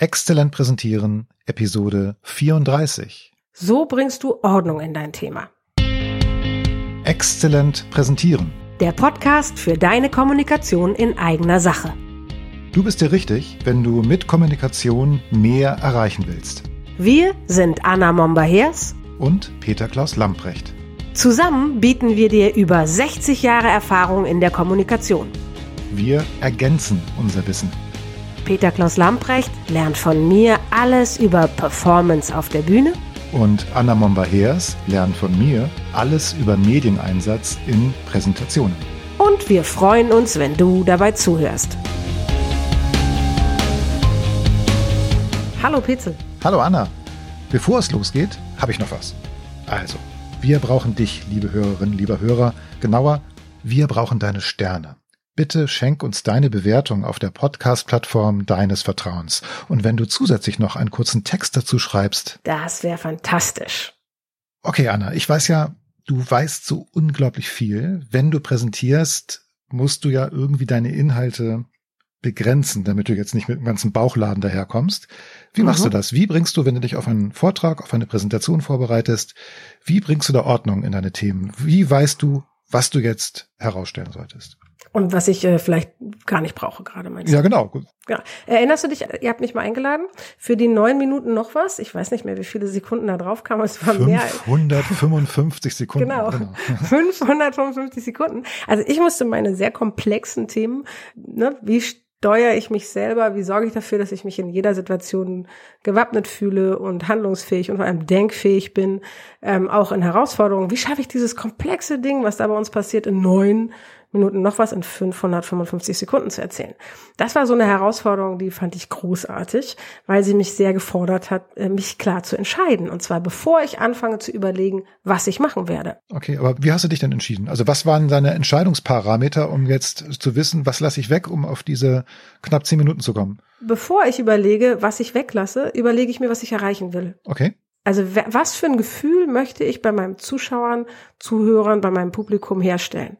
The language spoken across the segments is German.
Exzellent präsentieren, Episode 34. So bringst du Ordnung in dein Thema. Exzellent präsentieren. Der Podcast für deine Kommunikation in eigener Sache. Du bist dir richtig, wenn du mit Kommunikation mehr erreichen willst. Wir sind Anna Momba-Hers Und Peter Klaus Lamprecht. Zusammen bieten wir dir über 60 Jahre Erfahrung in der Kommunikation. Wir ergänzen unser Wissen. Peter Klaus Lamprecht lernt von mir alles über Performance auf der Bühne Und Anna Momba-Heers lernt von mir alles über Medieneinsatz in Präsentationen. und wir freuen uns, wenn du dabei zuhörst. Hallo Petzel. Hallo Anna. Bevor es losgeht, habe ich noch was. Also, wir brauchen dich, liebe Hörerin, lieber Hörer. Genauer, wir brauchen deine Sterne. Bitte schenk uns deine Bewertung auf der Podcast-Plattform deines Vertrauens. Und wenn du zusätzlich noch einen kurzen Text dazu schreibst. Das wäre fantastisch. Okay, Anna, ich weiß ja, du weißt so unglaublich viel. Wenn du präsentierst, musst du ja irgendwie deine Inhalte begrenzen, damit du jetzt nicht mit dem ganzen Bauchladen daherkommst. Wie machst Mhm. du das? Wie bringst du, wenn du dich auf einen Vortrag, auf eine Präsentation vorbereitest, wie bringst du da Ordnung in deine Themen? Wie weißt du, was du jetzt herausstellen solltest? Und was ich äh, vielleicht gar nicht brauche gerade, meinst du? Ja, genau. Gut. Ja. Erinnerst du dich, ihr habt mich mal eingeladen für die neun Minuten noch was? Ich weiß nicht mehr, wie viele Sekunden da drauf kamen. Es war mehr. als- 555 Sekunden. Genau. 555 Sekunden. Also ich musste meine sehr komplexen Themen, ne, wie steuere ich mich selber, wie sorge ich dafür, dass ich mich in jeder Situation gewappnet fühle und handlungsfähig und vor allem denkfähig bin, ähm, auch in Herausforderungen. Wie schaffe ich dieses komplexe Ding, was da bei uns passiert, in neun Minuten noch was in 555 Sekunden zu erzählen. Das war so eine Herausforderung, die fand ich großartig, weil sie mich sehr gefordert hat, äh, mich klar zu entscheiden. Und zwar bevor ich anfange zu überlegen, was ich machen werde. Okay, aber wie hast du dich denn entschieden? Also was waren deine Entscheidungsparameter, um jetzt zu wissen, was lasse ich weg, um auf diese knapp zehn Minuten zu kommen? Bevor ich überlege, was ich weglasse, überlege ich mir, was ich erreichen will. Okay? Also wa- was für ein Gefühl möchte ich bei meinen Zuschauern, Zuhörern, bei meinem Publikum herstellen?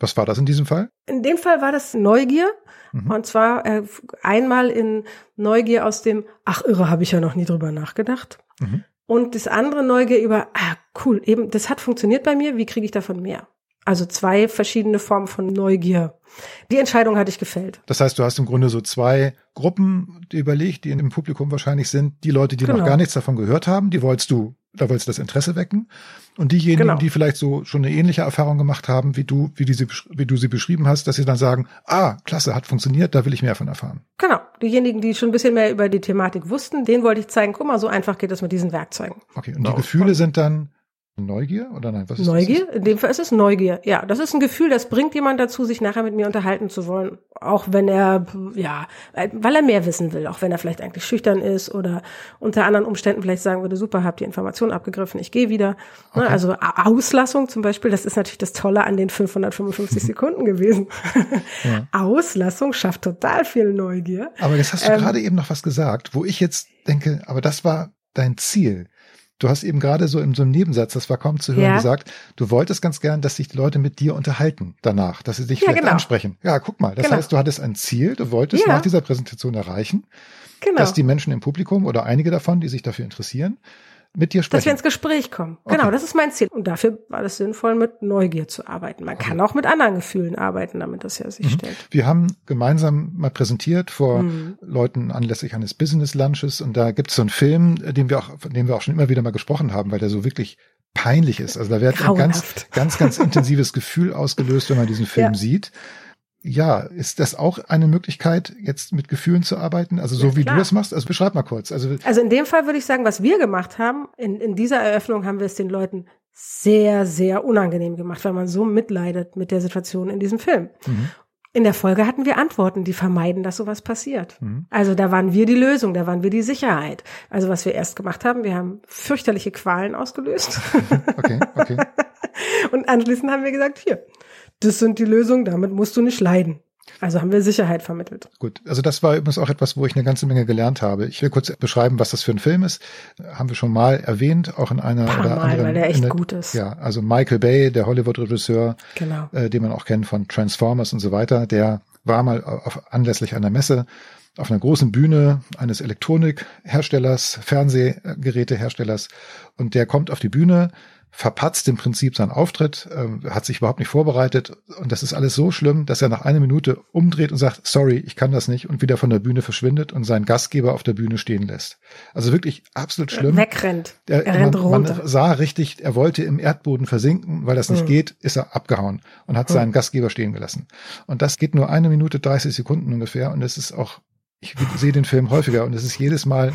Was war das in diesem Fall? In dem Fall war das Neugier. Mhm. Und zwar äh, einmal in Neugier aus dem, ach irre, habe ich ja noch nie drüber nachgedacht. Mhm. Und das andere Neugier über, ah cool, eben, das hat funktioniert bei mir, wie kriege ich davon mehr? Also zwei verschiedene Formen von Neugier. Die Entscheidung hatte ich gefällt. Das heißt, du hast im Grunde so zwei Gruppen überlegt, die im Publikum wahrscheinlich sind. Die Leute, die noch Genau. gar nichts davon gehört haben, die wolltest du, da wolltest du das Interesse wecken. Und diejenigen, Genau. die vielleicht so schon eine ähnliche Erfahrung gemacht haben, wie du, wie, die sie, besch- wie du sie beschrieben hast, dass sie dann sagen, ah, klasse, hat funktioniert, da will ich mehr von erfahren. Genau. Diejenigen, die schon ein bisschen mehr über die Thematik wussten, denen wollte ich zeigen, guck mal, so einfach geht es mit diesen Werkzeugen. Okay, und Ja, die Gefühle sind dann Neugier oder nein? Was ist Neugier? In dem Fall ist es Neugier. Ja, das ist ein Gefühl, das bringt jemand dazu, sich nachher mit mir unterhalten zu wollen. Auch wenn er, ja, weil er mehr wissen will. Auch wenn er vielleicht eigentlich schüchtern ist oder unter anderen Umständen vielleicht sagen würde, super, habt die Information abgegriffen, ich gehe wieder. Ne, Also A- Auslassung zum Beispiel, das ist natürlich das Tolle an den 555 Sekunden gewesen. Auslassung schafft total viel Neugier. Aber jetzt hast du Ähm, gerade eben noch was gesagt, wo ich jetzt denke, aber das war dein Ziel. Du hast eben gerade so in so einem Nebensatz, das war kaum zu hören, Ja. gesagt, du wolltest ganz gern, dass sich die Leute mit dir unterhalten danach, dass sie dich Ja, vielleicht genau. ansprechen. Ja, guck mal, das Genau. heißt, du hattest ein Ziel, du wolltest Ja. nach dieser Präsentation erreichen, Genau. dass die Menschen im Publikum oder einige davon, die sich dafür interessieren, mit dir Dass wir sprechen. ins Gespräch kommen. Okay. Genau, das ist mein Ziel. Und dafür war es sinnvoll, mit Neugier zu arbeiten. Man kann auch mit anderen Gefühlen arbeiten, damit das ja sich Mhm. stellt. Wir haben gemeinsam mal präsentiert vor Mhm. Leuten anlässlich eines Business Lunches und da gibt es so einen Film, den wir auch, von dem wir auch schon immer wieder mal gesprochen haben, weil der so wirklich peinlich ist. Also da wird ein ganz, Grauenhaft. ganz, ganz intensives Gefühl ausgelöst, wenn man diesen Film Ja. sieht. Ja, ist das auch eine Möglichkeit, jetzt mit Gefühlen zu arbeiten? Also so Ja, wie du es machst? Also beschreib mal kurz. Also Also in dem Fall würde ich sagen, was wir gemacht haben, in, in dieser Eröffnung haben wir es den Leuten sehr, sehr unangenehm gemacht, weil man so mitleidet mit der Situation in diesem Film. Mhm. In der Folge hatten wir Antworten, die vermeiden, dass sowas passiert. Mhm. Also da waren wir die Lösung, da waren wir die Sicherheit. Also was wir erst gemacht haben, wir haben fürchterliche Qualen ausgelöst. okay, okay. Und anschließend haben wir gesagt, hier, das sind die Lösungen, damit musst du nicht leiden. Also haben wir Sicherheit vermittelt. Gut, also das war übrigens auch etwas, wo ich eine ganze Menge gelernt habe. Ich will kurz beschreiben, was das für ein Film ist. Haben wir schon mal erwähnt, auch in einer Paar oder Mal, anderen. weil der echt in der, gut ist. Ja, also Michael Bay, der Hollywood-Regisseur, Genau. äh, den man auch kennt von Transformers und so weiter, der war mal auf, anlässlich einer Messe auf einer großen Bühne eines Elektronikherstellers, Fernsehgeräteherstellers und der kommt auf die Bühne, verpatzt im Prinzip seinen Auftritt, äh, hat sich überhaupt nicht vorbereitet und das ist alles so schlimm, dass er nach einer Minute umdreht und sagt, sorry, ich kann das nicht und wieder von der Bühne verschwindet und seinen Gastgeber auf der Bühne stehen lässt. Also wirklich absolut schlimm. Wegrennt. Er, er rennt man, runter. man sah richtig, er wollte im Erdboden versinken, weil das nicht Hm. geht, ist er abgehauen und hat Hm. seinen Gastgeber stehen gelassen. Und das geht nur eine Minute 30 Sekunden ungefähr und es ist auch ich sehe den Film häufiger und es ist jedes Mal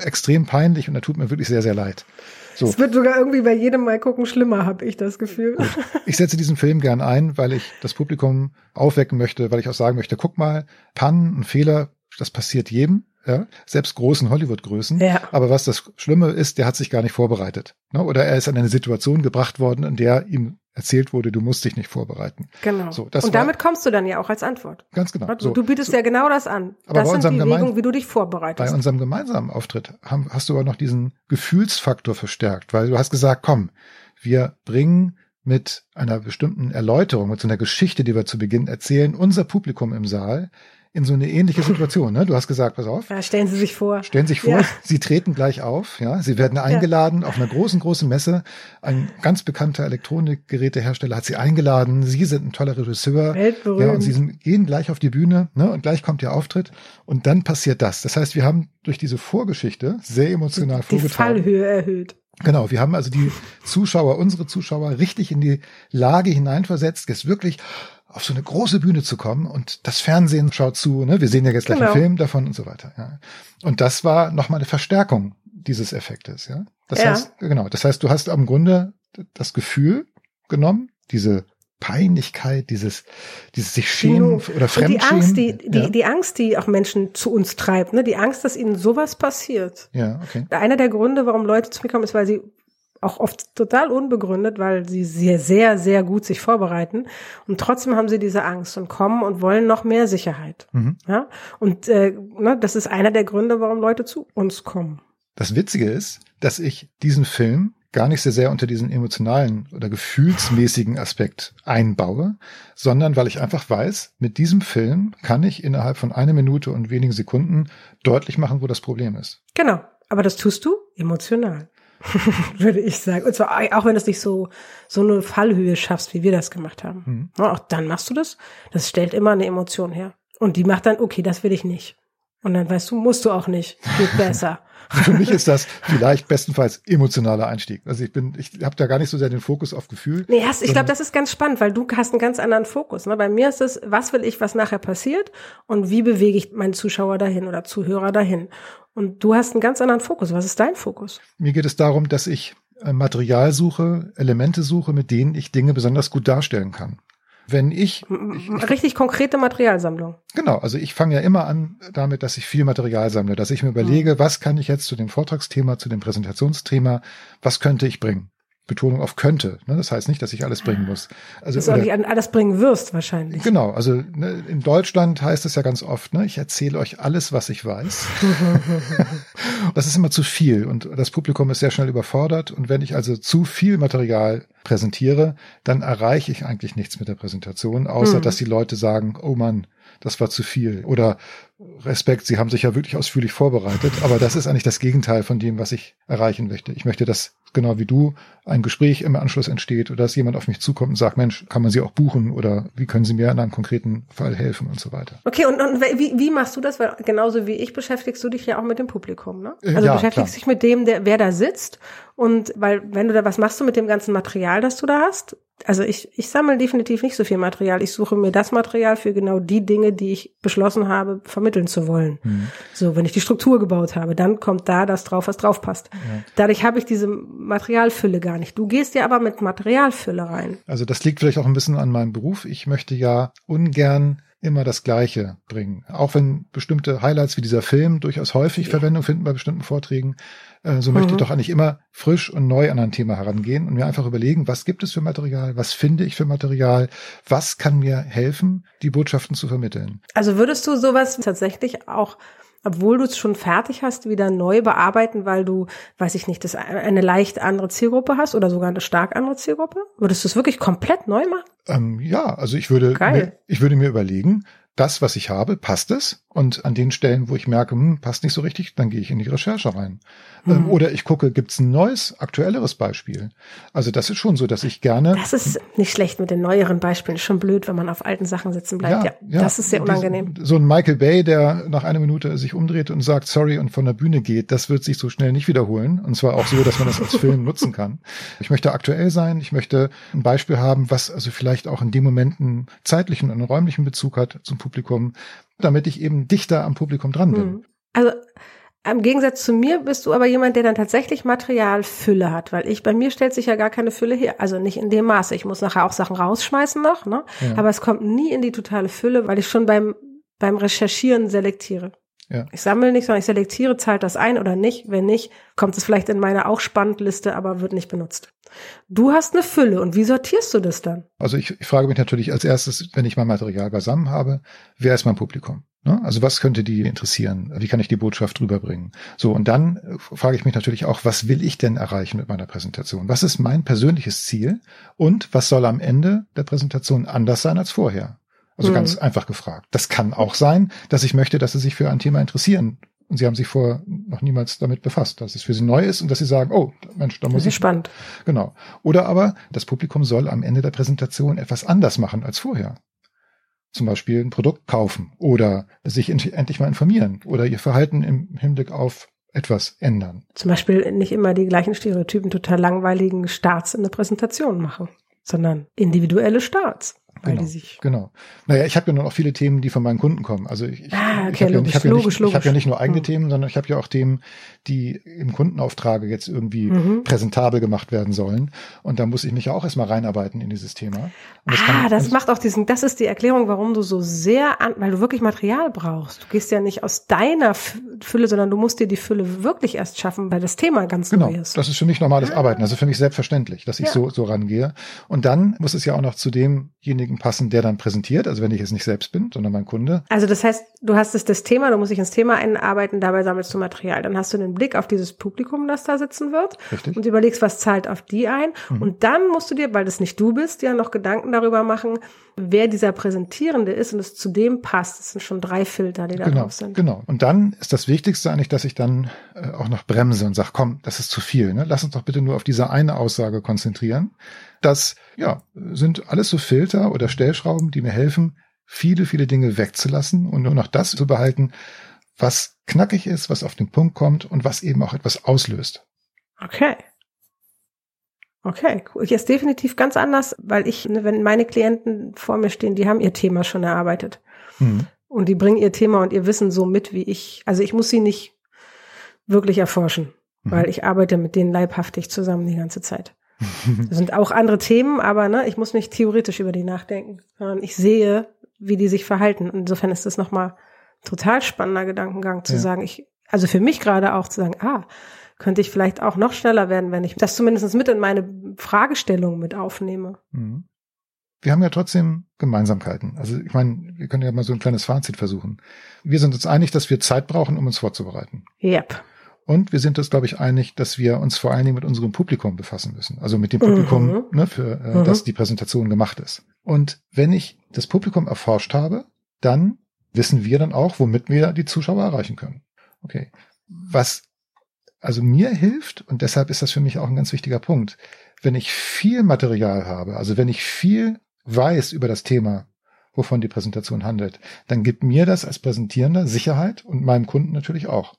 extrem peinlich und er tut mir wirklich sehr, sehr leid. So. Es wird sogar irgendwie bei jedem Mal gucken schlimmer, habe ich das Gefühl. Ich setze diesen Film gern ein, weil ich das Publikum aufwecken möchte, weil ich auch sagen möchte, guck mal, Pannen und Fehler, das passiert jedem, ja, selbst großen Hollywood-Größen. Ja. Aber was das Schlimme ist, der hat sich gar nicht vorbereitet. Ne? Oder er ist in eine Situation gebracht worden, in der ihm erzählt wurde, du musst dich nicht vorbereiten. Genau. So, das und war- damit kommst du dann ja auch als Antwort. Ganz genau. Du, So. du bietest ja genau das an. Aber das bei sind die Wegungen, wie du dich Bei vorbereitest. unserem gemeinsamen Auftritt haben, hast du aber noch diesen Gefühlsfaktor verstärkt, weil du hast gesagt, komm, wir bringen mit einer bestimmten Erläuterung, mit so einer Geschichte, die wir zu Beginn erzählen, unser Publikum im Saal in so eine ähnliche Situation. Ne? Du hast gesagt, pass auf, ja, stellen Sie sich vor. stellen Sie sich vor, Ja. Sie treten gleich auf, ja, Sie werden eingeladen auf einer großen, großen Messe. Ein ganz bekannter Elektronikgerätehersteller hat Sie eingeladen. Sie sind ein toller Regisseur. Weltberühmt. Ja, und Sie sind, gehen gleich auf die Bühne, ne, und gleich kommt Ihr Auftritt. Und dann passiert das. Das heißt, wir haben durch diese Vorgeschichte sehr emotional die vorgetragen. Fallhöhe erhöht. Genau, wir haben also die Zuschauer, unsere Zuschauer richtig in die Lage hineinversetzt, jetzt wirklich auf so eine große Bühne zu kommen und das Fernsehen schaut zu, ne? wir sehen ja jetzt gleich Genau. einen Film davon und so weiter. Ja. Und das war nochmal eine Verstärkung dieses Effektes. Ja? Das Ja. heißt, genau, das heißt, du hast am Grunde das Gefühl genommen, diese Peinlichkeit, dieses, dieses sich schämen Die- oder Und die Fremdschämen. Angst, die, die, ja. die Angst, die auch Menschen zu uns treibt, ne? die Angst, dass ihnen sowas passiert. ja, okay. Einer der Gründe, warum Leute zu mir kommen, ist, weil sie auch oft total unbegründet, weil sie sehr, sehr, sehr gut sich vorbereiten und trotzdem haben sie diese Angst und kommen und wollen noch mehr Sicherheit. Mhm. Ja, und äh, ne, das ist einer der Gründe, warum Leute zu uns kommen. Das Witzige ist, dass ich diesen Film gar nicht so sehr unter diesen emotionalen oder gefühlsmäßigen Aspekt einbaue, sondern weil ich einfach weiß, mit diesem Film kann ich innerhalb von einer Minute und wenigen Sekunden deutlich machen, wo das Problem ist. Genau, aber das tust du emotional, würde ich sagen. Und zwar auch wenn du es nicht so so eine Fallhöhe schaffst, wie wir das gemacht haben. Mhm. Na, auch dann machst du das. Das stellt immer eine Emotion her. Und die macht dann, okay, das will ich nicht. Und dann weißt du, musst du auch nicht. Geht besser. Für mich ist das vielleicht bestenfalls emotionaler Einstieg. Also ich bin, ich habe da gar nicht so sehr den Fokus auf Gefühl. Nee, hast, ich glaube, das ist ganz spannend, weil du hast einen ganz anderen Fokus. Ne? Bei mir ist es, was will ich, was nachher passiert und wie bewege ich meinen Zuschauer dahin oder Zuhörer dahin. Und du hast einen ganz anderen Fokus. Was ist dein Fokus? Mir geht es darum, dass ich äh, Material suche, Elemente suche, mit denen ich Dinge besonders gut darstellen kann. Wenn ich, ich, ich Richtig konkrete Materialsammlung. Genau, also ich fange ja immer an damit, dass ich viel Material sammle, dass ich mir überlege, was kann ich jetzt zu dem Vortragsthema, zu dem Präsentationsthema, was könnte ich bringen? Betonung auf könnte. Ne? Das heißt nicht, dass ich alles bringen muss. Also Dass du oder- alles bringen wirst, wahrscheinlich. Genau, also ne, in Deutschland heißt es ja ganz oft, ne, ich erzähle euch alles, was ich weiß. das ist immer zu viel und das Publikum ist sehr schnell überfordert. Und wenn ich also zu viel Material präsentiere, dann erreiche ich eigentlich nichts mit der Präsentation, außer Hm. dass die Leute sagen, oh Mann, das war zu viel. Oder Respekt, Sie haben sich ja wirklich ausführlich vorbereitet, aber das ist eigentlich das Gegenteil von dem, was ich erreichen möchte. Ich möchte, dass genau wie du ein Gespräch im Anschluss entsteht oder dass jemand auf mich zukommt und sagt, Mensch, kann man Sie auch buchen oder wie können Sie mir in einem konkreten Fall helfen und so weiter. Okay, und, und wie, wie machst du das? Weil genauso wie ich beschäftigst du dich ja auch mit dem Publikum, ne? Äh, Also ja, beschäftigst klar. dich mit dem, der, wer da sitzt. Und weil, wenn du da, was machst du mit dem ganzen Material, das du da hast? Also ich, ich sammle definitiv nicht so viel Material. Ich suche mir das Material für genau die Dinge, die ich beschlossen habe, vermitteln zu wollen. Hm. So, wenn ich die Struktur gebaut habe, dann kommt da das drauf, was drauf passt. Dadurch habe ich diese Materialfülle gar nicht. Du gehst ja aber mit Materialfülle rein. Also das liegt vielleicht auch ein bisschen an meinem Beruf. Ich möchte ja ungern immer das Gleiche bringen. Auch wenn bestimmte Highlights wie dieser Film durchaus häufig Verwendung finden bei bestimmten Vorträgen, äh, so möchte ich Mhm. doch eigentlich immer frisch und neu an ein Thema herangehen und mir einfach überlegen, was gibt es für Material, was finde ich für Material, was kann mir helfen, die Botschaften zu vermitteln. Also würdest du sowas tatsächlich auch, obwohl du es schon fertig hast, wieder neu bearbeiten, weil du, weiß ich nicht, das eine leicht andere Zielgruppe hast oder sogar eine stark andere Zielgruppe? Würdest du es wirklich komplett neu machen? Ähm, ja, also ich würde, Geil. mir, ich würde mir überlegen, das, was ich habe, passt es? Und an den Stellen, wo ich merke, hm, passt nicht so richtig, dann gehe ich in die Recherche rein. Ähm, mhm. oder ich gucke, gibt's ein neues, aktuelleres Beispiel? Also das ist schon so, dass ich gerne. Das ist nicht schlecht mit den neueren Beispielen. Ist schon blöd, wenn man auf alten Sachen sitzen bleibt. Ja, ja, ja das ist sehr unangenehm. So ein Michael Bay, der nach einer Minute sich umdreht und sagt sorry und von der Bühne geht, das wird sich so schnell nicht wiederholen. Und zwar auch so, dass man das als Film nutzen kann. Ich möchte aktuell sein. Ich möchte ein Beispiel haben, was also vielleicht auch in dem Moment einen zeitlichen und einen räumlichen Bezug hat zum Publikum, damit ich eben dichter am Publikum dran bin. Hm. Also im Gegensatz zu mir bist du aber jemand, der dann tatsächlich Materialfülle hat, weil ich, bei mir stellt sich ja gar keine Fülle her. Also nicht in dem Maße. Ich muss nachher auch Sachen rausschmeißen noch, ne? Ja. Aber es kommt nie in die totale Fülle, weil ich schon beim, beim Recherchieren selektiere. Ja. Ich sammle nicht, sondern ich selektiere, zahlt das ein oder nicht. Wenn nicht, kommt es vielleicht in meine auch Spannendliste, aber wird nicht benutzt. Du hast eine Fülle und wie sortierst du das dann? Also ich, ich frage mich natürlich als erstes, wenn ich mein Material beisammen habe, wer ist mein Publikum? Ne? Also was könnte die interessieren? Wie kann ich die Botschaft rüberbringen? So, und dann äh, frage ich mich natürlich auch, was will ich denn erreichen mit meiner Präsentation? Was ist mein persönliches Ziel? Und was soll am Ende der Präsentation anders sein als vorher? Also mhm. ganz einfach gefragt. Das kann auch sein, dass ich möchte, dass Sie sich für ein Thema interessieren. Und Sie haben sich vorher noch niemals damit befasst, dass es für Sie neu ist und dass Sie sagen, oh, Mensch, da muss das ist ich. spannend. Genau. Oder aber das Publikum soll am Ende der Präsentation etwas anders machen als vorher. Zum Beispiel ein Produkt kaufen oder sich endlich mal informieren oder ihr Verhalten im Hinblick auf etwas ändern. Zum Beispiel nicht immer die gleichen Stereotypen total langweiligen Starts in der Präsentation machen, sondern individuelle Starts weil genau, die sich. Genau. Naja, ich habe ja nur auch viele Themen, die von meinen Kunden kommen. Also ich, ah, okay, ich habe ja, hab ja, hab ja nicht nur eigene hm. Themen, sondern ich habe ja auch Themen, die im Kundenauftrage jetzt irgendwie mhm. präsentabel gemacht werden sollen. Und da muss ich mich ja auch erstmal reinarbeiten in dieses Thema. Das ah, kann, das macht auch diesen, das ist die Erklärung, warum du so sehr an, weil du wirklich Material brauchst. Du gehst ja nicht aus deiner Fülle, sondern du musst dir die Fülle wirklich erst schaffen, weil das Thema ganz genau, neu ist. Das ist für mich normales ah. Arbeiten. Also für mich selbstverständlich, dass ich ja. so, so rangehe. Und dann muss es ja auch noch zu demjenigen passen, der dann präsentiert, also wenn ich es nicht selbst bin, sondern mein Kunde. Also das heißt, du hast es das Thema, du musst dich ins Thema einarbeiten, dabei sammelst du Material. Dann hast du den Blick auf dieses Publikum, das da sitzen wird Richtig. und überlegst, was zahlt auf die ein. Mhm. Und dann musst du dir, weil das nicht du bist, ja noch Gedanken darüber machen, wer dieser Präsentierende ist und es zu dem passt. Das sind schon drei Filter, die da genau, drauf sind. Genau. Und dann ist das Wichtigste eigentlich, dass ich dann äh, auch noch bremse und sage, komm, das ist zu viel. Ne? Lass uns doch bitte nur auf diese eine Aussage konzentrieren. Das ja, sind alles so Filter oder Stellschrauben, die mir helfen, viele, viele Dinge wegzulassen und nur noch das zu behalten, was knackig ist, was auf den Punkt kommt und was eben auch etwas auslöst. Okay. Okay, cool. Jetzt definitiv ganz anders, weil ich, ne, wenn meine Klienten vor mir stehen, die haben ihr Thema schon erarbeitet. Mhm. Und die bringen ihr Thema und ihr Wissen so mit, wie ich. Also ich muss sie nicht wirklich erforschen, mhm. weil ich arbeite mit denen leibhaftig zusammen die ganze Zeit. Das sind auch andere Themen, aber ne, ich muss nicht theoretisch über die nachdenken, sondern ich sehe, wie die sich verhalten. Insofern ist das nochmal total spannender Gedankengang zu ja. sagen, ich, also für mich gerade auch zu sagen, ah, könnte ich vielleicht auch noch schneller werden, wenn ich das zumindest mit in meine Fragestellung mit aufnehme. Mhm. Wir haben ja trotzdem Gemeinsamkeiten. Also ich meine, wir können ja mal so ein kleines Fazit versuchen. Wir sind uns einig, dass wir Zeit brauchen, um uns vorzubereiten. Yep. Und wir sind uns, glaube ich, einig, dass wir uns vor allen Dingen mit unserem Publikum befassen müssen. Also mit dem Publikum, mhm. ne, für äh, mhm. das die Präsentation gemacht ist. Und wenn ich das Publikum erforscht habe, dann wissen wir dann auch, womit wir die Zuschauer erreichen können. Okay. Was also mir hilft, und deshalb ist das für mich auch ein ganz wichtiger Punkt, wenn ich viel Material habe, also wenn ich viel weiß über das Thema, wovon die Präsentation handelt, dann gibt mir das als Präsentierender Sicherheit und meinem Kunden natürlich auch.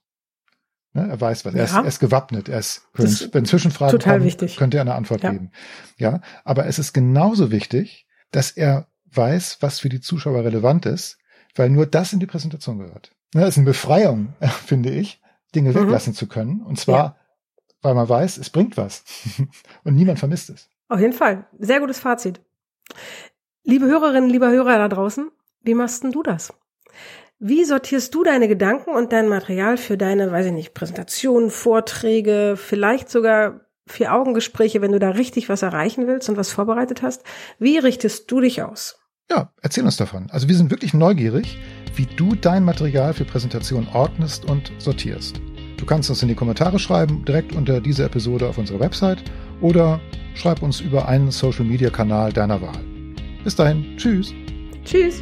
Ne, er weiß was. Er, ja. ist, er ist gewappnet. Er ist, wenn, wenn Zwischenfragen kommen, wichtig. könnte er eine Antwort ja. geben. Ja, aber es ist genauso wichtig, dass er weiß, was für die Zuschauer relevant ist, weil nur das in die Präsentation gehört. Ne, das ist eine Befreiung, finde ich, Dinge mhm. weglassen zu können. Und zwar, ja. weil man weiß, es bringt was. Und niemand vermisst es. Auf jeden Fall. Sehr gutes Fazit. Liebe Hörerinnen, lieber Hörer da draußen, wie machst denn du das? Wie sortierst du deine Gedanken und dein Material für deine, weiß ich nicht, Präsentationen, Vorträge, vielleicht sogar vier Augengespräche, wenn du da richtig was erreichen willst und was vorbereitet hast? Wie richtest du dich aus? Ja, erzähl uns davon. Also wir sind wirklich neugierig, wie du dein Material für Präsentationen ordnest und sortierst. Du kannst uns in die Kommentare schreiben, direkt unter dieser Episode auf unserer Website oder schreib uns über einen Social Media Kanal deiner Wahl. Bis dahin, tschüss. Tschüss.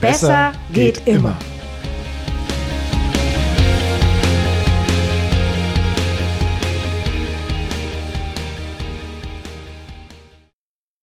Besser geht immer.